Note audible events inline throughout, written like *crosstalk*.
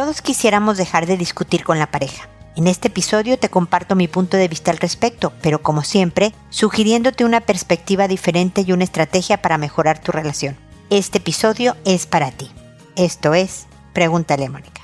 Todos quisiéramos dejar de discutir con la pareja. En este episodio te comparto mi punto de vista al respecto, pero como siempre, sugiriéndote una perspectiva diferente y una estrategia para mejorar tu relación. Este episodio es para ti. Esto es, pregúntale a Mónica.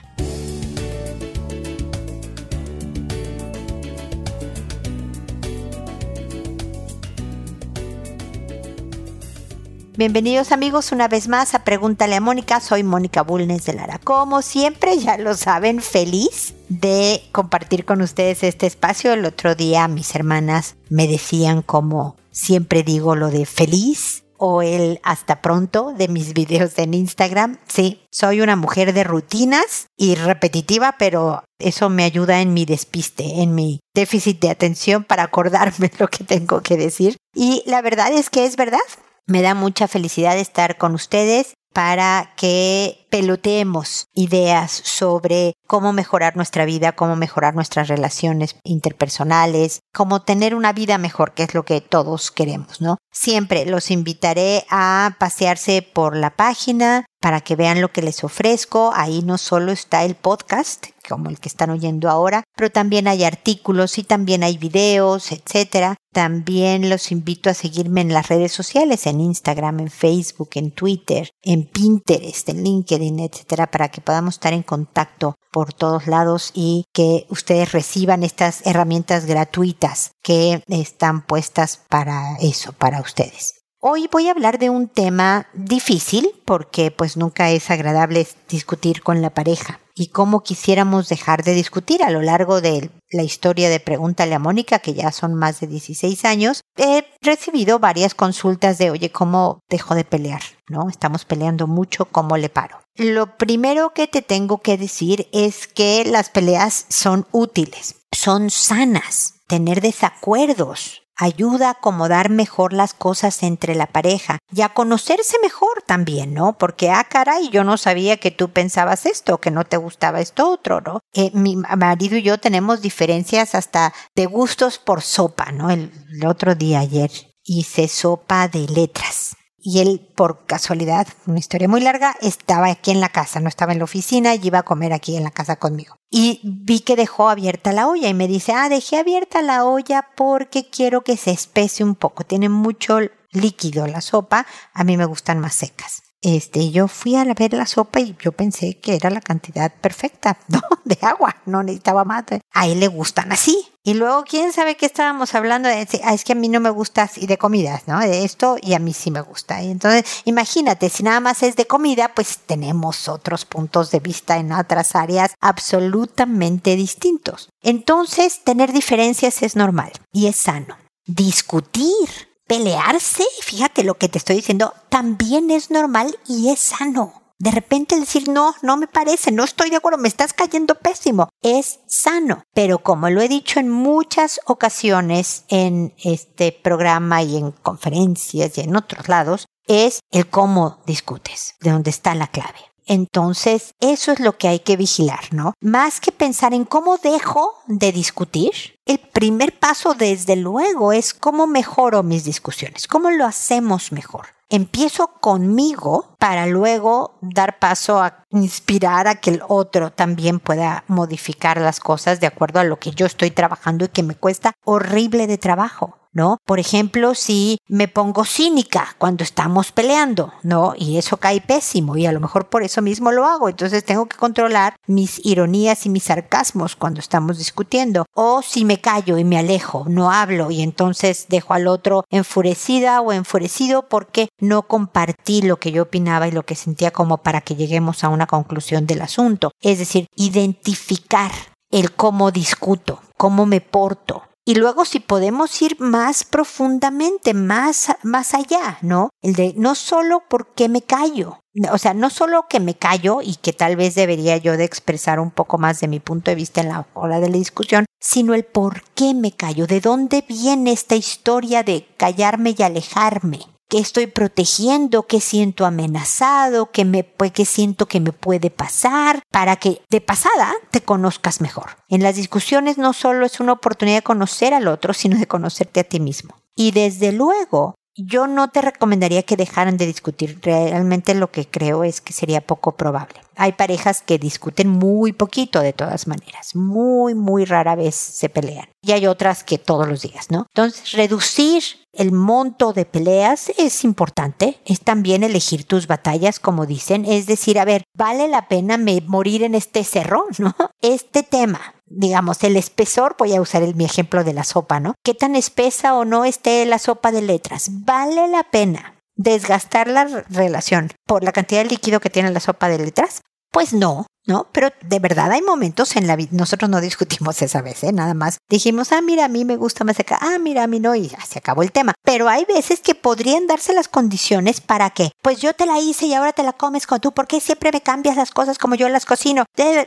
Bienvenidos amigos una vez más a Pregúntale a Mónica. Soy Mónica Bulnes de Lara. Como siempre, ya lo saben, feliz de compartir con ustedes este espacio. El otro día mis hermanas me decían como siempre digo lo de feliz o el hasta pronto de mis *laughs* videos en Instagram. Sí, soy una mujer de rutinas y repetitiva, pero eso me ayuda en mi despiste, en mi déficit de atención para acordarme *laughs* lo que tengo que decir. Y la verdad es que es verdad. Me da mucha felicidad estar con ustedes para que peloteemos ideas sobre cómo mejorar nuestra vida, cómo mejorar nuestras relaciones interpersonales, cómo tener una vida mejor, que es lo que todos queremos, ¿no? Siempre los invitaré a pasearse por la página para que vean lo que les ofrezco. Ahí no solo está el podcast, como el que están oyendo ahora, pero también hay artículos y también hay videos, etcétera. También los invito a seguirme en las redes sociales, en Instagram, en Facebook, en Twitter, en Pinterest, en LinkedIn, etcétera, para que podamos estar en contacto por todos lados y que ustedes reciban estas herramientas gratuitas que están puestas para eso, para ustedes. Hoy voy a hablar de un tema difícil porque pues nunca es agradable discutir con la pareja y cómo quisiéramos dejar de discutir a lo largo de la historia de Pregúntale a Mónica, que ya son más de 16 años, he recibido varias consultas de, oye, ¿cómo dejo de pelear? ¿No? Estamos peleando mucho, ¿cómo le paro? Lo primero que te tengo que decir es que las peleas son útiles, son sanas. Tener desacuerdos ayuda a acomodar mejor las cosas entre la pareja y a conocerse mejor también, ¿no? Porque, ah, caray, yo no sabía que tú pensabas esto, que no te gustaba esto otro, ¿no? Eh, mi marido y yo tenemos diferencias hasta de gustos por sopa, ¿no? El, el otro día, ayer, hice sopa de letras y él, por casualidad, una historia muy larga, estaba aquí en la casa, no estaba en la oficina y iba a comer aquí en la casa conmigo. Y vi que dejó abierta la olla y me dice, ah, dejé abierta la olla porque quiero que se espese un poco. Tiene mucho líquido la sopa, a mí me gustan más secas este, yo fui a ver la sopa y yo pensé que era la cantidad perfecta. *laughs* De agua, no necesitaba más. A él le gustan así. Y luego, ¿quién sabe qué estábamos hablando? De, ah, es que a mí no me gusta así de comidas, ¿no? De esto y a mí sí me gusta. Y entonces, imagínate, si nada más es de comida, pues tenemos otros puntos de vista en otras áreas absolutamente distintos. Entonces, tener diferencias es normal y es sano. Discutir pelearse, fíjate lo que te estoy diciendo, también es normal y es sano. De repente decir, no, no me parece, no estoy de acuerdo, me estás cayendo pésimo, es sano. Pero como lo he dicho en muchas ocasiones en este programa y en conferencias y en otros lados, es el cómo discutes, de dónde está la clave. Entonces, eso es lo que hay que vigilar, ¿no? Más que pensar en cómo dejo de discutir, el primer paso, desde luego, es cómo mejoro mis discusiones, cómo lo hacemos mejor. Empiezo conmigo para luego dar paso a inspirar a que el otro también pueda modificar las cosas de acuerdo a lo que yo estoy trabajando y que me cuesta horrible de trabajo. ¿No? Por ejemplo, si me pongo cínica cuando estamos peleando, ¿no? Y eso cae pésimo y a lo mejor por eso mismo lo hago. Entonces tengo que controlar mis ironías y mis sarcasmos cuando estamos discutiendo. O si me callo y me alejo, no hablo y entonces dejo al otro enfurecida o enfurecido porque no compartí lo que yo opinaba y lo que sentía como para que lleguemos a una conclusión del asunto. Es decir, identificar el cómo discuto, cómo me porto, y luego si podemos ir más profundamente, más, más allá, ¿no? El de no solo por qué me callo, o sea, no solo que me callo y que tal vez debería yo de expresar un poco más de mi punto de vista en la hora de la discusión, sino el por qué me callo, de dónde viene esta historia de callarme y alejarme que estoy protegiendo, que siento amenazado, que me que siento que me puede pasar, para que de pasada te conozcas mejor. En las discusiones no solo es una oportunidad de conocer al otro, sino de conocerte a ti mismo. Y desde luego yo no te recomendaría que dejaran de discutir. Realmente lo que creo es que sería poco probable. Hay parejas que discuten muy poquito de todas maneras. Muy, muy rara vez se pelean. Y hay otras que todos los días, ¿no? Entonces, reducir el monto de peleas es importante. Es también elegir tus batallas, como dicen. Es decir, a ver, ¿vale la pena morir en este cerro, *laughs* no? Este tema digamos, el espesor, voy a usar el, mi ejemplo de la sopa, ¿no? ¿Qué tan espesa o no esté la sopa de letras? ¿Vale la pena desgastar la relación por la cantidad de líquido que tiene la sopa de letras? Pues no, ¿no? Pero de verdad hay momentos en la vida, nosotros no discutimos esa vez, ¿eh? Nada más dijimos, ah, mira, a mí me gusta más acá, ah, mira, a mí no, y se acabó el tema. Pero hay veces que podrían darse las condiciones para que, pues yo te la hice y ahora te la comes con tú, ¿por qué siempre me cambias las cosas como yo las cocino?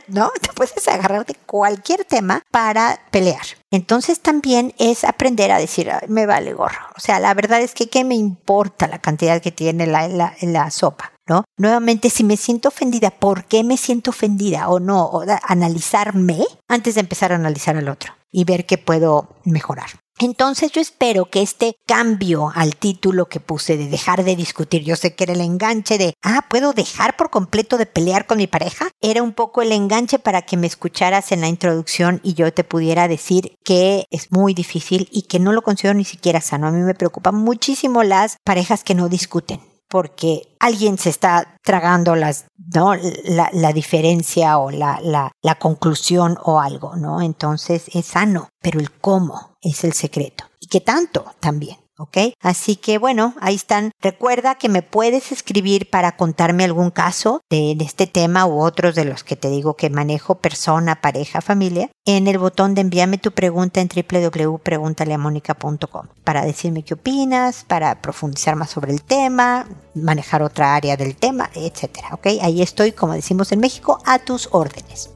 ¿No? *laughs* Te puedes agarrar de cualquier tema para pelear. Entonces también es aprender a decir, me vale gorro. O sea, la verdad es que qué me importa la cantidad que tiene la, la, la sopa. Nuevamente, si me siento ofendida, ¿por qué me siento ofendida o no? O analizarme antes de empezar a analizar al otro y ver qué puedo mejorar. Entonces yo espero que este cambio al título que puse de dejar de discutir, yo sé que era el enganche de, ah, ¿puedo dejar por completo de pelear con mi pareja? Era un poco el enganche para que me escucharas en la introducción y yo te pudiera decir que es muy difícil y que no lo considero ni siquiera sano. A mí me preocupan muchísimo las parejas que no discuten porque alguien se está tragando las, ¿no? la, la diferencia o la, la, la conclusión o algo, ¿no? Entonces es sano, pero el cómo es el secreto. Y qué tanto también. ¿Ok? Así que bueno, ahí están. Recuerda que me puedes escribir para contarme algún caso de, este tema u otros de los que te digo que manejo persona, pareja, familia, en el botón de envíame tu pregunta en www.preguntaleamónica.com para decirme qué opinas, para profundizar más sobre el tema, manejar otra área del tema, etcétera, ¿ok? Ahí estoy, como decimos en México, a tus órdenes.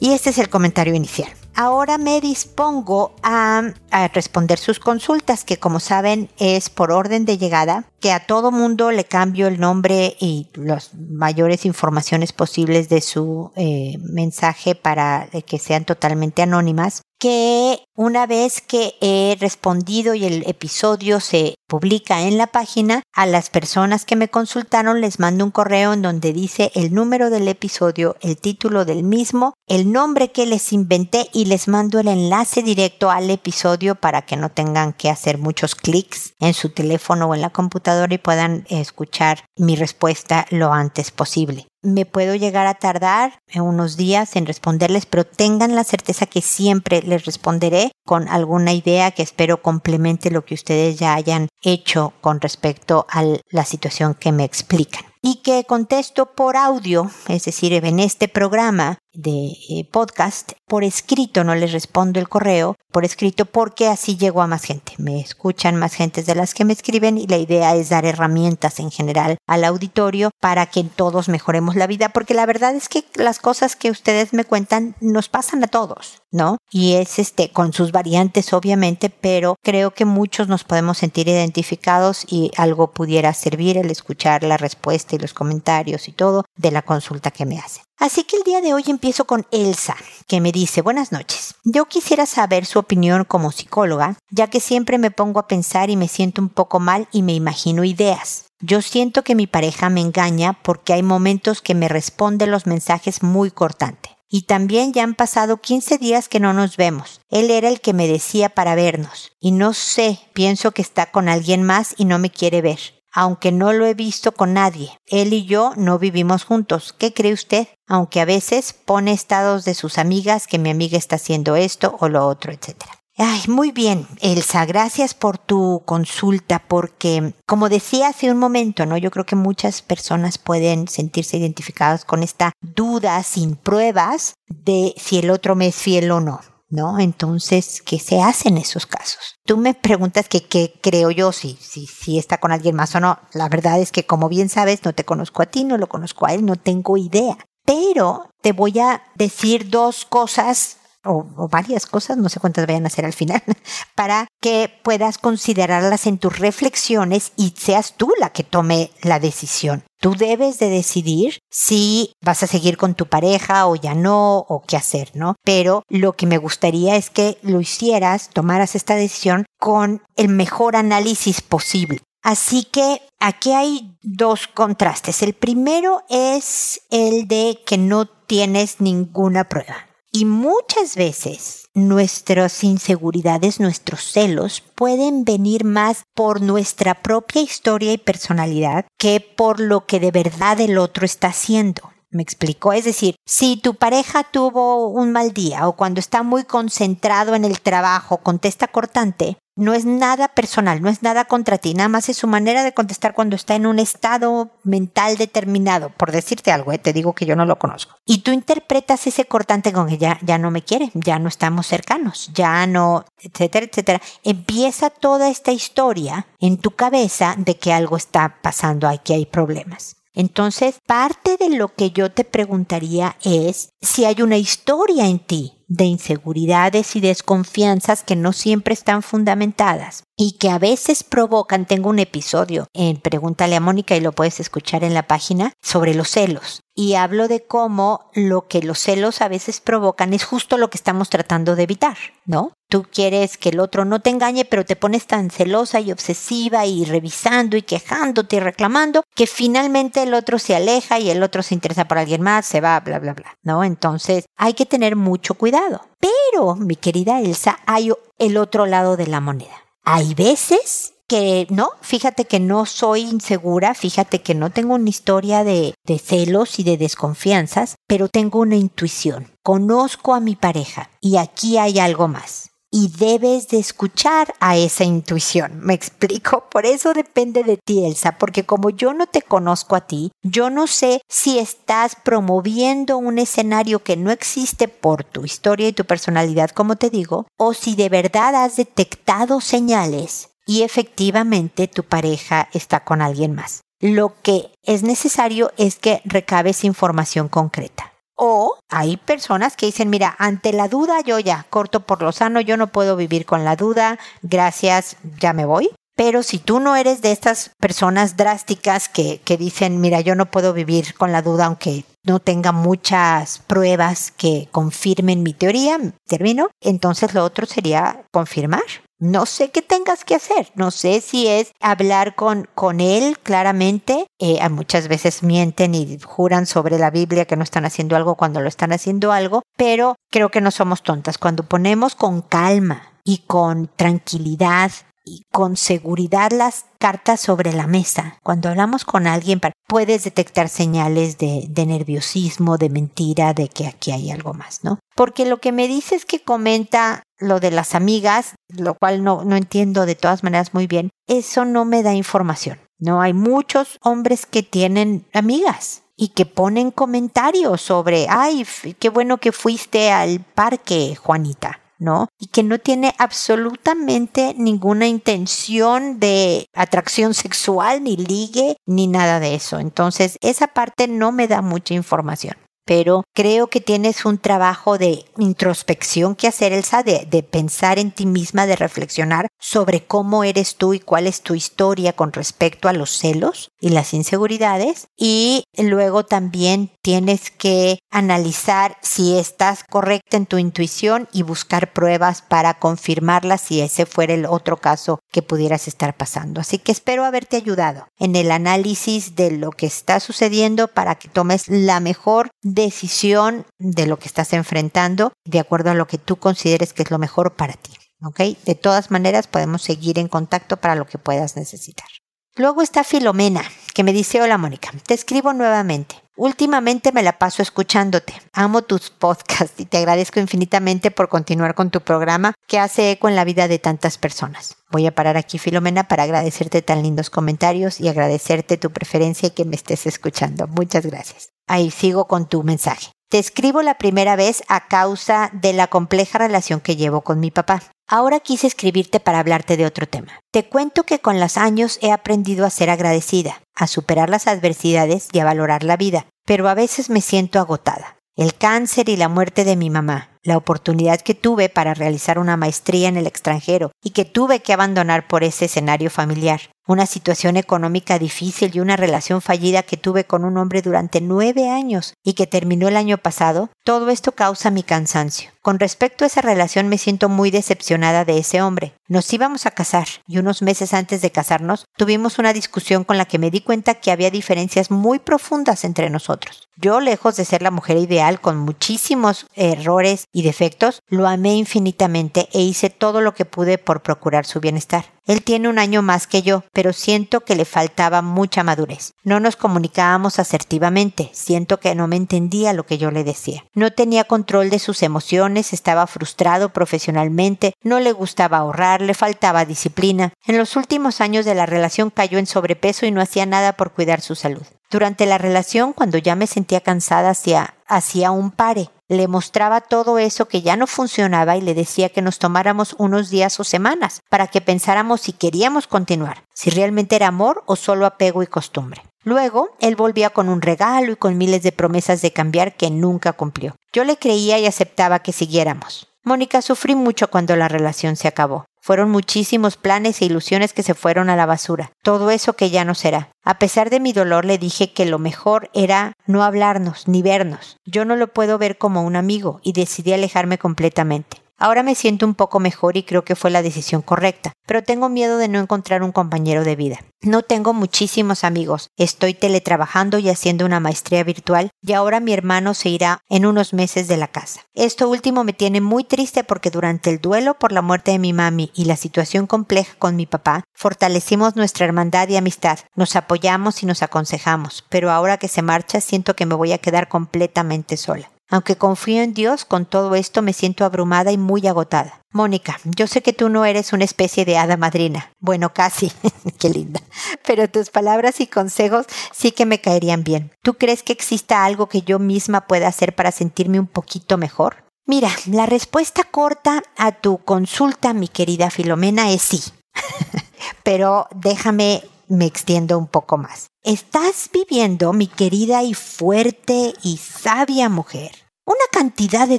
Y este es el comentario inicial ahora me dispongo a, responder sus consultas, que como saben es por orden de llegada, que a todo mundo le cambio el nombre y las mayores informaciones posibles de su eh, mensaje para que sean totalmente anónimas que una vez que he respondido y el episodio se publica en la página, a las personas que me consultaron les mando un correo en donde dice el número del episodio, el título del mismo, el nombre que les inventé y les mando el enlace directo al episodio para que no tengan que hacer muchos clics en su teléfono o en la computadora y puedan escuchar mi respuesta lo antes posible. Me puedo llegar a tardar unos días en responderles, pero tengan la certeza que siempre les responderé con alguna idea que espero complemente lo que ustedes ya hayan hecho con respecto a la situación que me explican. Y que contesto por audio, es decir, en este programa de eh, podcast, por escrito, no les respondo el correo, por escrito porque así llego a más gente. Me escuchan más gentes de las que me escriben y la idea es dar herramientas en general al auditorio para que todos mejoremos la vida, porque la verdad es que las cosas que ustedes me cuentan nos pasan a todos, ¿no? Y es este, con sus variantes obviamente, pero creo que muchos nos podemos sentir identificados y algo pudiera servir el escuchar la respuesta los comentarios y todo de la consulta que me hacen. Así que el día de hoy empiezo con Elsa, que me dice, buenas noches. Yo quisiera saber su opinión como psicóloga, ya que siempre me pongo a pensar y me siento un poco mal y me imagino ideas. Yo siento que mi pareja me engaña porque hay momentos que me responde los mensajes muy cortante. Y también ya han pasado 15 días que no nos vemos. Él era el que me decía para vernos. Y no sé, pienso que está con alguien más y no me quiere ver aunque no lo he visto con nadie. Él y yo no vivimos juntos. ¿Qué cree usted? Aunque a veces pone estados de sus amigas que mi amiga está haciendo esto o lo otro, etc. Ay, muy bien, Elsa, gracias por tu consulta, porque como decía hace un momento, ¿no? Yo creo que muchas personas pueden sentirse identificadas con esta duda sin pruebas de si el otro me es fiel o no. ¿No? Entonces, ¿qué se hace en esos casos? Tú me preguntas que qué creo yo, si, si, si está con alguien más o no. La verdad es que, como bien sabes, no te conozco a ti, no lo conozco a él, no tengo idea. Pero te voy a decir dos cosas o, varias cosas, no sé cuántas vayan a ser al final, *laughs* para que puedas considerarlas en tus reflexiones y seas tú la que tome la decisión. Tú debes de decidir si vas a seguir con tu pareja o ya no, o qué hacer, ¿no? Pero lo que me gustaría es que lo hicieras, tomaras esta decisión con el mejor análisis posible. Así que aquí hay dos contrastes. El primero es el de que no tienes ninguna prueba. Y muchas veces nuestras inseguridades, nuestros celos pueden venir más por nuestra propia historia y personalidad que por lo que de verdad el otro está haciendo. ¿Me explico? Es decir, si tu pareja tuvo un mal día o cuando está muy concentrado en el trabajo contesta cortante, no es nada personal, no es nada contra ti, nada más es su manera de contestar cuando está en un estado mental determinado. Por decirte algo, eh, te digo que yo no lo conozco. Y tú interpretas ese cortante con que ya, ya no me quiere, ya no estamos cercanos, ya no, etcétera, etcétera. Empieza toda esta historia en tu cabeza de que algo está pasando, aquí hay problemas. Entonces, parte de lo que yo te preguntaría es si hay una historia en ti de inseguridades y desconfianzas que no siempre están fundamentadas y que a veces provocan, tengo un episodio en Pregúntale a Mónica y lo puedes escuchar en la página, sobre los celos. Y hablo de cómo lo que los celos a veces provocan es justo lo que estamos tratando de evitar, ¿no? Tú quieres que el otro no te engañe, pero te pones tan celosa y obsesiva y revisando y quejándote y reclamando que finalmente el otro se aleja y el otro se interesa por alguien más, se va, bla, bla, bla, ¿no? Entonces hay que tener mucho cuidado. Pero, mi querida Elsa, hay el otro lado de la moneda. Hay veces que no, fíjate que no soy insegura, fíjate que no tengo una historia de, celos y de desconfianzas, pero tengo una intuición. Conozco a mi pareja y aquí hay algo más y debes de escuchar a esa intuición. ¿Me explico? Por eso depende de ti, Elsa, porque como yo no te conozco a ti, yo no sé si estás promoviendo un escenario que no existe por tu historia y tu personalidad, como te digo, o si de verdad has detectado señales y efectivamente tu pareja está con alguien más. Lo que es necesario es que recabes información concreta. O hay personas que dicen, mira, ante la duda yo ya corto por lo sano, yo no puedo vivir con la duda, gracias, ya me voy. Pero si tú no eres de estas personas drásticas que, que dicen, mira, yo no puedo vivir con la duda aunque no tenga muchas pruebas que confirmen mi teoría, termino, entonces lo otro sería confirmar. No sé qué tengas que hacer, no sé si es hablar con, con él claramente. Eh, muchas veces mienten y juran sobre la Biblia que no están haciendo algo cuando lo están haciendo algo, pero creo que no somos tontas. Cuando ponemos con calma y con tranquilidad y con seguridad las cartas sobre la mesa. Cuando hablamos con alguien, puedes detectar señales de, de, nerviosismo, de mentira, de que aquí hay algo más, ¿no? Porque lo que me dice es que comenta lo de las amigas, lo cual no, no entiendo de todas maneras muy bien, eso no me da información. No hay muchos hombres que tienen amigas y que ponen comentarios sobre, ay, qué bueno que fuiste al parque, Juanita. ¿no? Y que no tiene absolutamente ninguna intención de atracción sexual, ni ligue, ni nada de eso. Entonces, esa parte no me da mucha información pero creo que tienes un trabajo de introspección que hacer, Elsa, de, de, pensar en ti misma, de reflexionar sobre cómo eres tú y cuál es tu historia con respecto a los celos y las inseguridades. Y luego también tienes que analizar si estás correcta en tu intuición y buscar pruebas para confirmarla si ese fuera el otro caso que pudieras estar pasando. Así que espero haberte ayudado en el análisis de lo que está sucediendo para que tomes la mejor decisión de lo que estás enfrentando de acuerdo a lo que tú consideres que es lo mejor para ti. ¿Ok? De todas maneras, podemos seguir en contacto para lo que puedas necesitar. Luego está Filomena, que me dice, hola Mónica, te escribo nuevamente. Últimamente me la paso escuchándote. Amo tus podcasts y te agradezco infinitamente por continuar con tu programa que hace eco en la vida de tantas personas. Voy a parar aquí, Filomena, para agradecerte tan lindos comentarios y agradecerte tu preferencia y que me estés escuchando. Muchas gracias. Ahí sigo con tu mensaje. Te escribo la primera vez a causa de la compleja relación que llevo con mi papá. Ahora quise escribirte para hablarte de otro tema. Te cuento que con los años he aprendido a ser agradecida, a superar las adversidades y a valorar la vida, pero a veces me siento agotada. El cáncer y la muerte de mi mamá, la oportunidad que tuve para realizar una maestría en el extranjero y que tuve que abandonar por ese escenario familiar, una situación económica difícil y una relación fallida que tuve con un hombre durante nueve años y que terminó el año pasado, todo esto causa mi cansancio. Con respecto a esa relación me siento muy decepcionada de ese hombre. Nos íbamos a casar y unos meses antes de casarnos tuvimos una discusión con la que me di cuenta que había diferencias muy profundas entre nosotros. Yo, lejos de ser la mujer ideal con muchísimos errores y defectos, lo amé infinitamente e hice todo lo que pude por procurar su bienestar. Él tiene un año más que yo, pero siento que le faltaba mucha madurez. No nos comunicábamos asertivamente, siento que no me entendía lo que yo le decía. No tenía control de sus emociones, estaba frustrado profesionalmente, no le gustaba ahorrar, le faltaba disciplina. En los últimos años de la relación cayó en sobrepeso y no hacía nada por cuidar su salud. Durante la relación, cuando ya me sentía cansada, hacía, hacía un pare. Le mostraba todo eso que ya no funcionaba y le decía que nos tomáramos unos días o semanas para que pensáramos si queríamos continuar, si realmente era amor o solo apego y costumbre. Luego, él volvía con un regalo y con miles de promesas de cambiar que nunca cumplió. Yo le creía y aceptaba que siguiéramos. Mónica, sufrí mucho cuando la relación se acabó. Fueron muchísimos planes e ilusiones que se fueron a la basura. Todo eso que ya no será. A pesar de mi dolor le dije que lo mejor era no hablarnos ni vernos. Yo no lo puedo ver como un amigo y decidí alejarme completamente. Ahora me siento un poco mejor y creo que fue la decisión correcta, pero tengo miedo de no encontrar un compañero de vida. No tengo muchísimos amigos, estoy teletrabajando y haciendo una maestría virtual y ahora mi hermano se irá en unos meses de la casa. Esto último me tiene muy triste porque durante el duelo por la muerte de mi mami y la situación compleja con mi papá, fortalecimos nuestra hermandad y amistad, nos apoyamos y nos aconsejamos, pero ahora que se marcha siento que me voy a quedar completamente sola. Aunque confío en Dios, con todo esto me siento abrumada y muy agotada. Mónica, yo sé que tú no eres una especie de hada madrina. Bueno, casi. *laughs* Qué linda. Pero tus palabras y consejos sí que me caerían bien. ¿Tú crees que exista algo que yo misma pueda hacer para sentirme un poquito mejor? Mira, la respuesta corta a tu consulta, mi querida Filomena, es sí. *laughs* Pero déjame me extiendo un poco más. Estás viviendo, mi querida y fuerte y sabia mujer, una cantidad de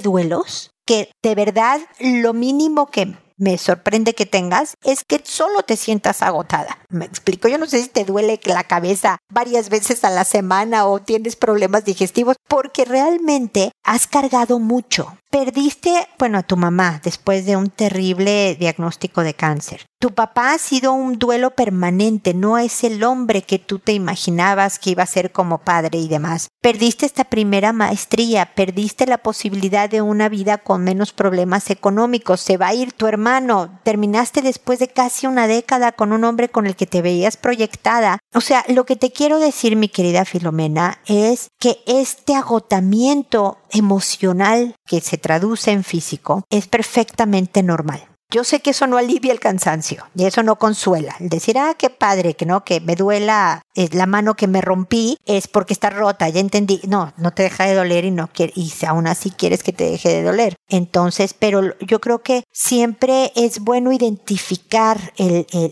duelos que de verdad lo mínimo que me sorprende que tengas es que solo te sientas agotada. Me explico, yo no sé si te duele la cabeza varias veces a la semana o tienes problemas digestivos, porque realmente has cargado mucho. Perdiste, bueno, a tu mamá después de un terrible diagnóstico de cáncer. Tu papá ha sido un duelo permanente, no es el hombre que tú te imaginabas que iba a ser como padre y demás. Perdiste esta primera maestría, perdiste la posibilidad de una vida con menos problemas económicos, se va a ir tu hermano, terminaste después de casi una década con un hombre con el que te veías proyectada. O sea, lo que te quiero decir, mi querida Filomena, es que este agotamiento emocional que traduce en físico es perfectamente normal. Yo sé que eso no alivia el cansancio y eso no consuela. El decir, ah, qué padre, que no, que me duela eh, la mano que me rompí es porque está rota, ya entendí. No, no te deja de doler y no quiere, y aún así quieres que te deje de doler. Entonces, pero yo creo que siempre es bueno identificar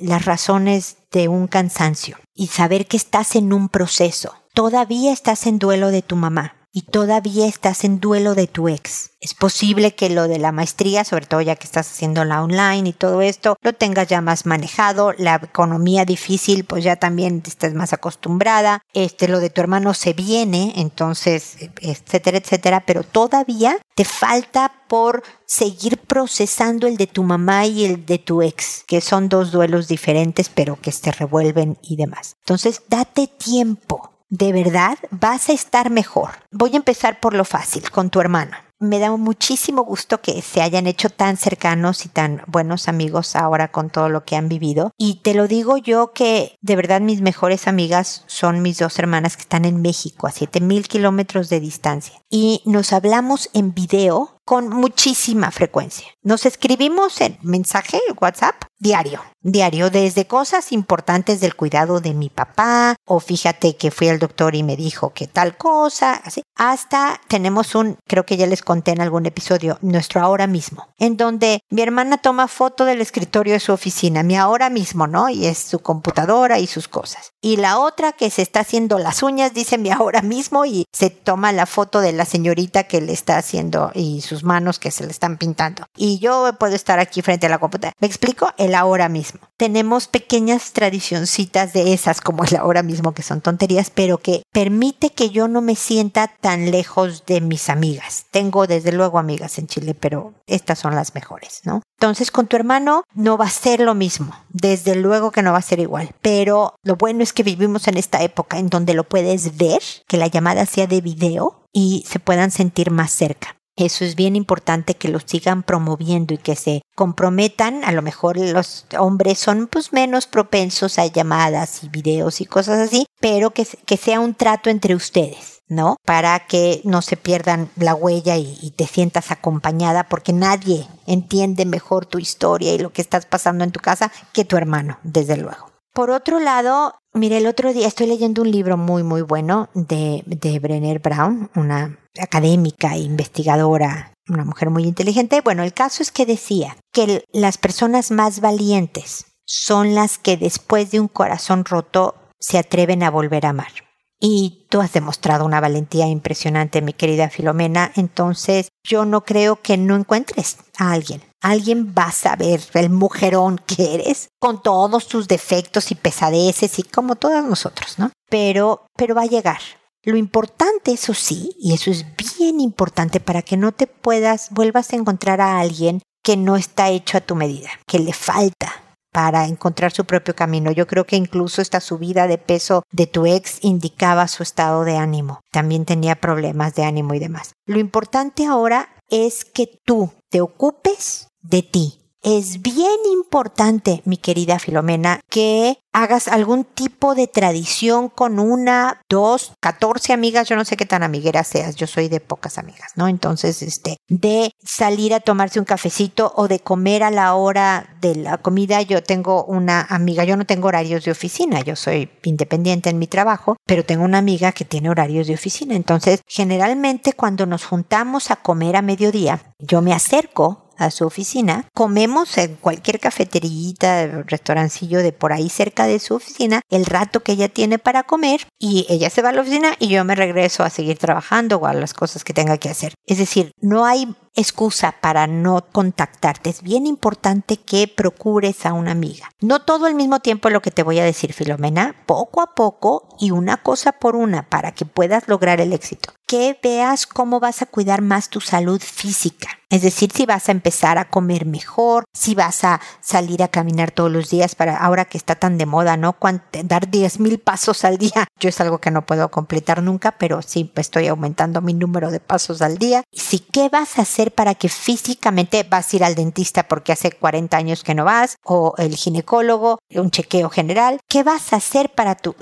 las razones de un cansancio y saber que estás en un proceso. Todavía estás en duelo de tu mamá y todavía estás en duelo de tu ex. Es posible que lo de la maestría, sobre todo ya que estás haciendo la online y todo esto, lo tengas ya más manejado. La economía difícil, pues ya también estás más acostumbrada. Este, lo de tu hermano se viene, entonces, etcétera, etcétera. Pero todavía te falta por seguir procesando el de tu mamá y el de tu ex, que son dos duelos diferentes, pero que se revuelven y demás. Entonces, date tiempo de verdad vas a estar mejor. Voy a empezar por lo fácil, con tu hermano. Me da muchísimo gusto que se hayan hecho tan cercanos y tan buenos amigos ahora con todo lo que han vivido. Y te lo digo yo que de verdad mis mejores amigas son mis dos hermanas que están en México, a 7000 kilómetros de distancia. Y nos hablamos en video con muchísima frecuencia. Nos escribimos en mensaje, WhatsApp, diario, diario, desde cosas importantes del cuidado de mi papá, o fíjate que fui al doctor y me dijo que tal cosa, así, hasta tenemos un, creo que ya les conté en algún episodio, nuestro ahora mismo, en donde mi hermana toma foto del escritorio de su oficina, mi ahora mismo, ¿no? Y es su computadora y sus cosas. Y la otra que se está haciendo las uñas dice mi ahora mismo y se toma la foto de la señorita que le está haciendo y sus manos que se le están pintando. Y yo puedo estar aquí frente a la computadora. ¿Me explico? El ahora mismo. Tenemos pequeñas tradicioncitas de esas como el ahora mismo que son tonterías, pero que permite que yo no me sienta tan lejos de mis amigas. Tengo desde luego amigas en Chile, pero estas son las mejores, ¿no? Entonces con tu hermano no va a ser lo mismo, desde luego que no va a ser igual, pero lo bueno es que vivimos en esta época en donde lo puedes ver, que la llamada sea de video y se puedan sentir más cerca. Eso es bien importante que lo sigan promoviendo y que se comprometan. A lo mejor los hombres son pues menos propensos a llamadas y videos y cosas así, pero que, que sea un trato entre ustedes ¿no? Para que no se pierdan la huella y, te sientas acompañada porque nadie entiende mejor tu historia y lo que estás pasando en tu casa que tu hermano, desde luego. Por otro lado, mire, el otro día estoy leyendo un libro muy, muy bueno de, de Brenner Brown, una académica e investigadora, una mujer muy inteligente. Bueno, el caso es que decía que las personas más valientes son las que después de un corazón roto se atreven a volver a amar. Y tú has demostrado una valentía impresionante, mi querida Filomena. Entonces, yo no creo que no encuentres a alguien. Alguien va a saber el mujerón que eres, con todos tus defectos y pesadeces y como todos nosotros, ¿no? Pero, pero va a llegar. Lo importante, eso sí, y eso es bien importante para que no te puedas, vuelvas a encontrar a alguien que no está hecho a tu medida, que le falta, para encontrar su propio camino. Yo creo que incluso esta subida de peso de tu ex indicaba su estado de ánimo. También tenía problemas de ánimo y demás. Lo importante ahora es que tú te ocupes de ti, es bien importante, mi querida Filomena, que hagas algún tipo de tradición con una, dos, catorce amigas, yo no sé qué tan amiguera seas, yo soy de pocas amigas, ¿no? Entonces, este, de salir a tomarse un cafecito o de comer a la hora de la comida, yo tengo una amiga, yo no tengo horarios de oficina, yo soy independiente en mi trabajo, pero tengo una amiga que tiene horarios de oficina, entonces, generalmente cuando nos juntamos a comer a mediodía, yo me acerco a su oficina, comemos en cualquier cafeterita, restaurancillo de por ahí cerca de su oficina, el rato que ella tiene para comer y ella se va a la oficina y yo me regreso a seguir trabajando o a las cosas que tenga que hacer. Es decir, no hay excusa para no contactarte. Es bien importante que procures a una amiga. No todo al mismo tiempo lo que te voy a decir, Filomena, poco a poco y una cosa por una para que puedas lograr el éxito. Que veas cómo vas a cuidar más tu salud física. Es decir, si vas a empezar a comer mejor, si vas a salir a caminar todos los días para ahora que está tan de moda, ¿no? Dar 10 mil pasos al día. *laughs* Yo es algo que no puedo completar nunca, pero sí estoy aumentando mi número de pasos al día. Y si, ¿qué vas a hacer? para que físicamente vas a ir al dentista porque hace 40 años que no vas, o el ginecólogo, un chequeo general? ¿Qué vas a hacer para tu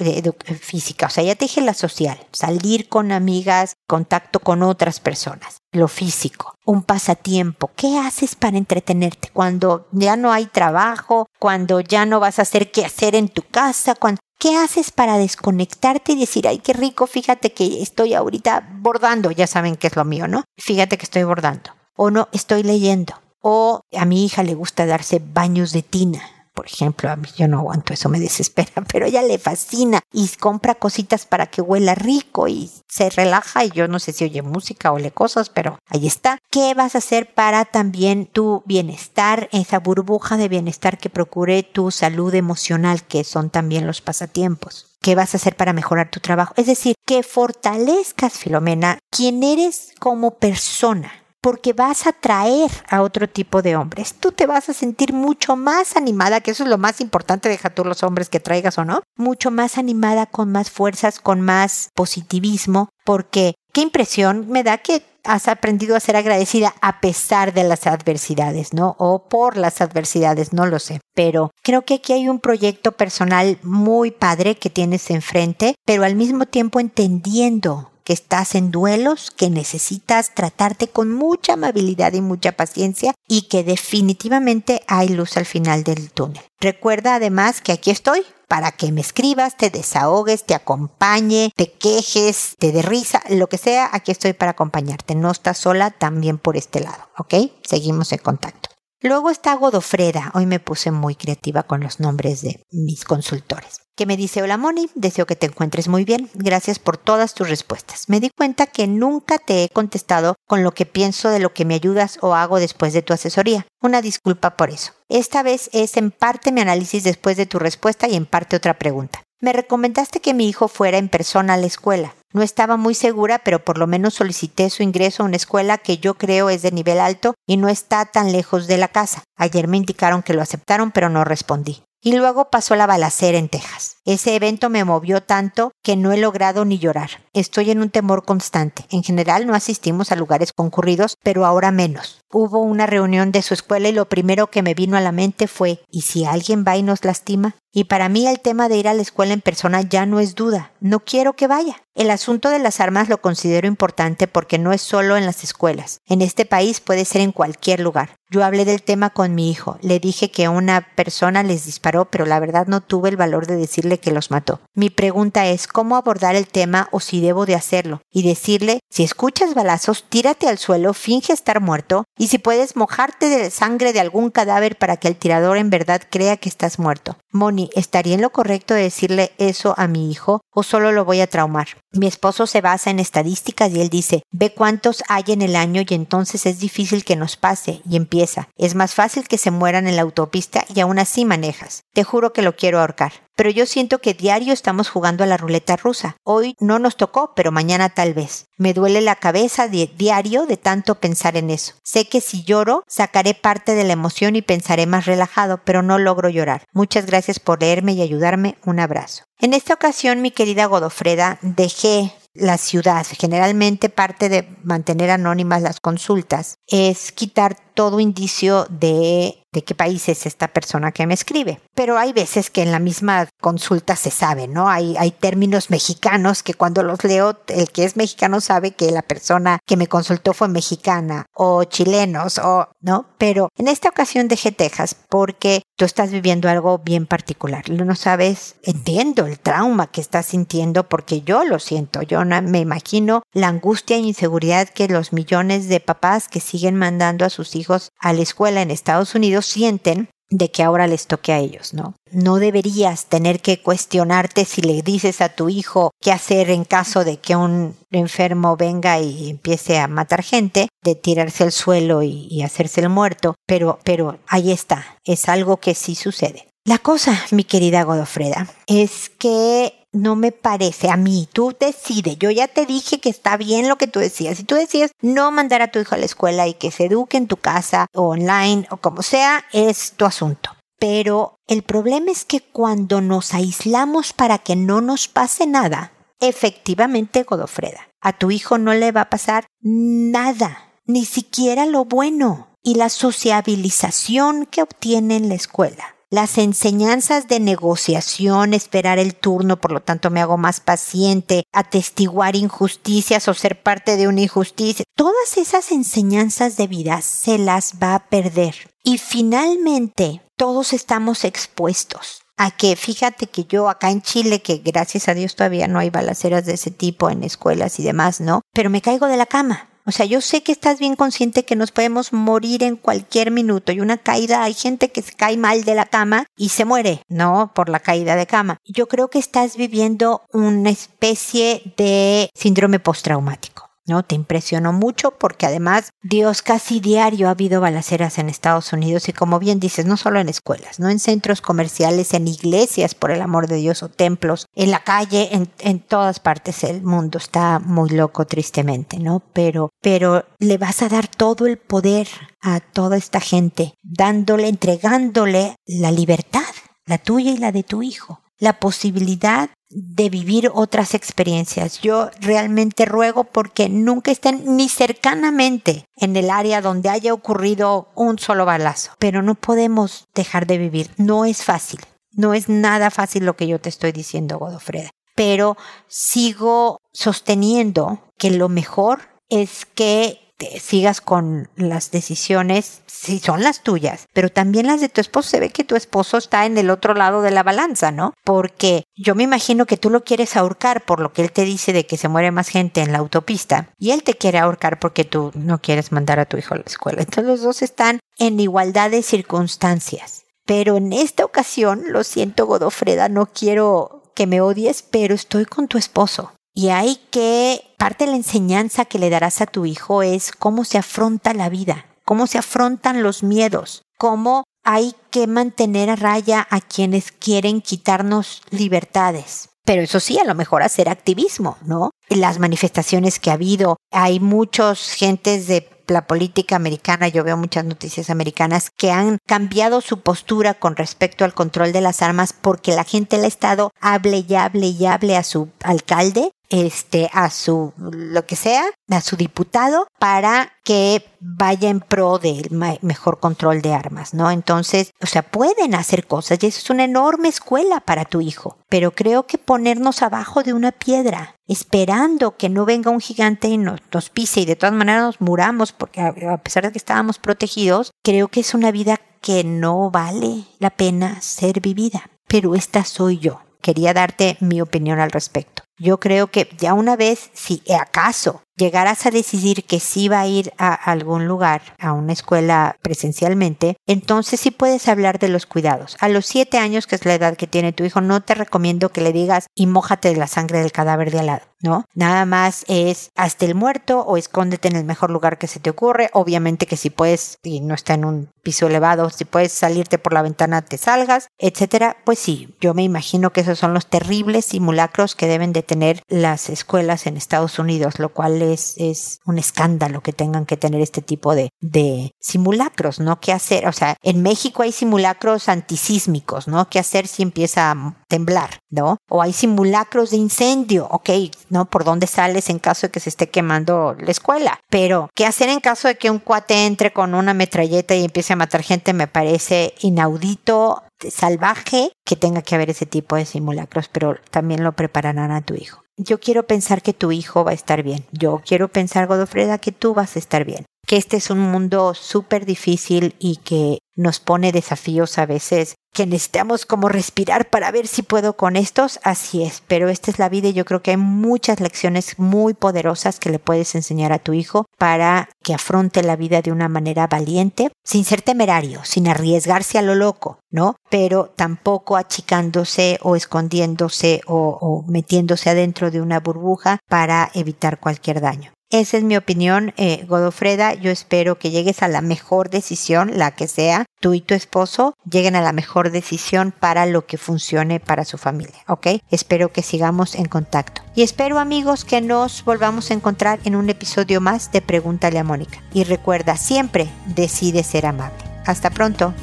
física? O sea, ya te dije la social, salir con amigas, contacto con otras personas lo físico, un pasatiempo. ¿Qué haces para entretenerte cuando ya no hay trabajo, cuando ya no vas a hacer qué hacer en tu casa, cuando ¿Qué haces para desconectarte y decir, ay, qué rico, fíjate que estoy ahorita bordando? Ya saben que es lo mío, ¿no? Fíjate que estoy bordando. O no, estoy leyendo. O a mi hija le gusta darse baños de tina por ejemplo, a mí yo no aguanto, eso me *laughs* desespera, pero ella le fascina y compra cositas para que huela rico y se relaja y yo no sé si oye música o lee cosas, pero ahí está. ¿Qué vas a hacer para también tu bienestar, esa burbuja de bienestar que procure tu salud emocional, que son también los pasatiempos? ¿Qué vas a hacer para mejorar tu trabajo? Es decir, que fortalezcas, Filomena, quién eres como persona porque vas a atraer a otro tipo de hombres. Tú te vas a sentir mucho más animada, que eso es lo más importante, deja tú los hombres que traigas o no, mucho más animada, con más fuerzas, con más positivismo, porque qué impresión me da que has aprendido a ser agradecida a pesar de las adversidades, ¿no? O por las adversidades, no lo sé. Pero creo que aquí hay un proyecto personal muy padre que tienes enfrente, pero al mismo tiempo entendiendo que estás en duelos, que necesitas tratarte con mucha amabilidad y mucha paciencia y que definitivamente hay luz al final del túnel. Recuerda además que aquí estoy para que me escribas, te desahogues, te acompañe, te quejes, te dé risa, lo que sea, aquí estoy para acompañarte. No estás sola también por este lado, ¿ok? Seguimos en contacto. Luego está Godofreda. Hoy me puse muy creativa con los nombres de mis consultores que me dice, hola Moni, deseo que te encuentres muy bien, gracias por todas tus respuestas. Me di cuenta que nunca te he contestado con lo que pienso de lo que me ayudas o hago después de tu asesoría. Una disculpa por eso. Esta vez es en parte mi análisis después de tu respuesta y en parte otra pregunta. Me recomendaste que mi hijo fuera en persona a la escuela. No estaba muy segura, pero por lo menos solicité su ingreso a una escuela que yo creo es de nivel alto y no está tan lejos de la casa. Ayer me indicaron que lo aceptaron, pero no respondí. Y luego pasó la balacera en Texas. Ese evento me movió tanto que no he logrado ni llorar. Estoy en un temor constante. En general no asistimos a lugares concurridos, pero ahora menos. Hubo una reunión de su escuela y lo primero que me vino a la mente fue ¿y si alguien va y nos lastima? Y para mí el tema de ir a la escuela en persona ya no es duda. No quiero que vaya. El asunto de las armas lo considero importante porque no es solo en las escuelas. En este país puede ser en cualquier lugar. Yo hablé del tema con mi hijo. Le dije que una persona les disparó, pero la verdad no tuve el valor de decirle que los mató. Mi pregunta es cómo abordar el tema o si debo de hacerlo. Y decirle, si escuchas balazos, tírate al suelo, finge estar muerto y si puedes mojarte de sangre de algún cadáver para que el tirador en verdad crea que estás muerto. Moni, ¿estaría en lo correcto de decirle eso a mi hijo o solo lo voy a traumar? Mi esposo se basa en estadísticas y él dice, ve cuántos hay en el año y entonces es difícil que nos pase y empieza. Es más fácil que se mueran en la autopista y aún así manejas. Te juro que lo quiero ahorcar pero yo siento que diario estamos jugando a la ruleta rusa. Hoy no nos tocó, pero mañana tal vez. Me duele la cabeza diario de tanto pensar en eso. Sé que si lloro, sacaré parte de la emoción y pensaré más relajado, pero no logro llorar. Muchas gracias por leerme y ayudarme. Un abrazo. En esta ocasión, mi querida Godofreda, dejé la ciudad. Generalmente parte de mantener anónimas las consultas es quitar todo indicio de de qué país es esta persona que me escribe. Pero hay veces que en la misma consulta se sabe, ¿no? Hay, hay términos mexicanos que cuando los leo, el que es mexicano sabe que la persona que me consultó fue mexicana o chilenos o, ¿no? Pero en esta ocasión dejé Texas porque tú estás viviendo algo bien particular. No sabes, entiendo el trauma que estás sintiendo porque yo lo siento. Yo me imagino la angustia e inseguridad que los millones de papás que siguen mandando a sus hijos a la escuela en Estados Unidos sienten de que ahora les toque a ellos, ¿no? No deberías tener que cuestionarte si le dices a tu hijo qué hacer en caso de que un enfermo venga y empiece a matar gente, de tirarse al suelo y, y hacerse el muerto, pero, pero ahí está, es algo que sí sucede. La cosa, mi querida Godofreda, es que no me parece a mí. Tú decides. Yo ya te dije que está bien lo que tú decías. Si tú decías no mandar a tu hijo a la escuela y que se eduque en tu casa o online o como sea, es tu asunto. Pero el problema es que cuando nos aislamos para que no nos pase nada, efectivamente, Godofreda, a tu hijo no le va a pasar nada, ni siquiera lo bueno. Y la sociabilización que obtiene en la escuela las enseñanzas de negociación, esperar el turno, por lo tanto me hago más paciente, atestiguar injusticias o ser parte de una injusticia, todas esas enseñanzas de vida se las va a perder. Y finalmente, todos estamos expuestos a que fíjate que yo acá en Chile, que gracias a Dios todavía no hay balaceras de ese tipo en escuelas y demás, ¿no? Pero me caigo de la cama o sea, yo sé que estás bien consciente que nos podemos morir en cualquier minuto y una caída, hay gente que se cae mal de la cama y se muere, ¿no? Por la caída de cama. Yo creo que estás viviendo una especie de síndrome postraumático. ¿No? Te impresionó mucho porque además, Dios, casi diario ha habido balaceras en Estados Unidos y como bien dices, no solo en escuelas, no en centros comerciales, en iglesias, por el amor de Dios, o templos, en la calle, en, en todas partes del mundo. Está muy loco, tristemente, ¿no? Pero, pero le vas a dar todo el poder a toda esta gente, dándole, entregándole la libertad, la tuya y la de tu hijo la posibilidad de vivir otras experiencias. Yo realmente ruego porque nunca estén ni cercanamente en el área donde haya ocurrido un solo balazo. Pero no podemos dejar de vivir. No es fácil. No es nada fácil lo que yo te estoy diciendo, Godofreda. Pero sigo sosteniendo que lo mejor es que sigas con las decisiones, si son las tuyas, pero también las de tu esposo. Se ve que tu esposo está en el otro lado de la balanza, ¿no? Porque yo me imagino que tú lo quieres ahorcar por lo que él te dice de que se muere más gente en la autopista y él te quiere ahorcar porque tú no quieres mandar a tu hijo a la escuela. Entonces los dos están en igualdad de circunstancias. Pero en esta ocasión, lo siento Godofreda, no quiero que me odies, pero estoy con tu esposo. Y hay que, parte de la enseñanza que le darás a tu hijo es cómo se afronta la vida, cómo se afrontan los miedos, cómo hay que mantener a raya a quienes quieren quitarnos libertades. Pero eso sí, a lo mejor hacer activismo, ¿no? Las manifestaciones que ha habido, hay muchos gentes de la política americana, yo veo muchas noticias americanas que han cambiado su postura con respecto al control de las armas porque la gente del Estado hable y hable y hable a su alcalde este, a su, lo que sea, a su diputado para que vaya en pro del mejor control de armas, ¿no? Entonces, o sea, pueden hacer cosas y eso es una enorme escuela para tu hijo, pero creo que ponernos abajo de una piedra, esperando que no venga un gigante y nos, nos pise y de todas maneras nos muramos porque a pesar de que estábamos protegidos, creo que es una vida que no vale la pena ser vivida. Pero esta soy yo. Quería darte mi opinión al respecto. Yo creo que ya una vez, si acaso llegaras a decidir que sí va a ir a algún lugar, a una escuela presencialmente, entonces sí puedes hablar de los cuidados. A los siete años, que es la edad que tiene tu hijo, no te recomiendo que le digas y mójate de la sangre del cadáver de al lado, ¿no? Nada más es hasta el muerto o escóndete en el mejor lugar que se te ocurre. Obviamente que si puedes, y no está en un piso elevado, si puedes salirte por la ventana, te salgas, etcétera. Pues sí, yo me imagino que esos son los terribles simulacros que deben de tener las escuelas en Estados Unidos, lo cual es, es un escándalo que tengan que tener este tipo de, de simulacros, ¿no? ¿Qué hacer? O sea, en México hay simulacros antisísmicos, ¿no? ¿Qué hacer si empieza a temblar, ¿no? O hay simulacros de incendio, ok, ¿no? ¿Por dónde sales en caso de que se esté quemando la escuela? Pero, ¿qué hacer en caso de que un cuate entre con una metralleta y empiece a matar gente? Me parece inaudito, salvaje que tenga que haber ese tipo de simulacros, pero también lo prepararán a tu hijo. Yo quiero pensar que tu hijo va a estar bien. Yo quiero pensar, Godofreda, que tú vas a estar bien. Que este es un mundo súper difícil y que nos pone desafíos a veces que necesitamos como respirar para ver si puedo con estos, así es, pero esta es la vida y yo creo que hay muchas lecciones muy poderosas que le puedes enseñar a tu hijo para que afronte la vida de una manera valiente, sin ser temerario, sin arriesgarse a lo loco, ¿no? Pero tampoco achicándose o escondiéndose o, o metiéndose adentro de una burbuja para evitar cualquier daño. Esa es mi opinión, eh, Godofreda. Yo espero que llegues a la mejor decisión, la que sea, tú y tu esposo lleguen a la mejor decisión para lo que funcione para su familia, ¿ok? Espero que sigamos en contacto. Y espero amigos que nos volvamos a encontrar en un episodio más de Pregúntale a Mónica. Y recuerda, siempre decide ser amable. Hasta pronto.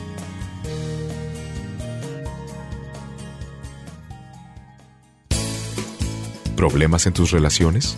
¿Problemas en tus relaciones?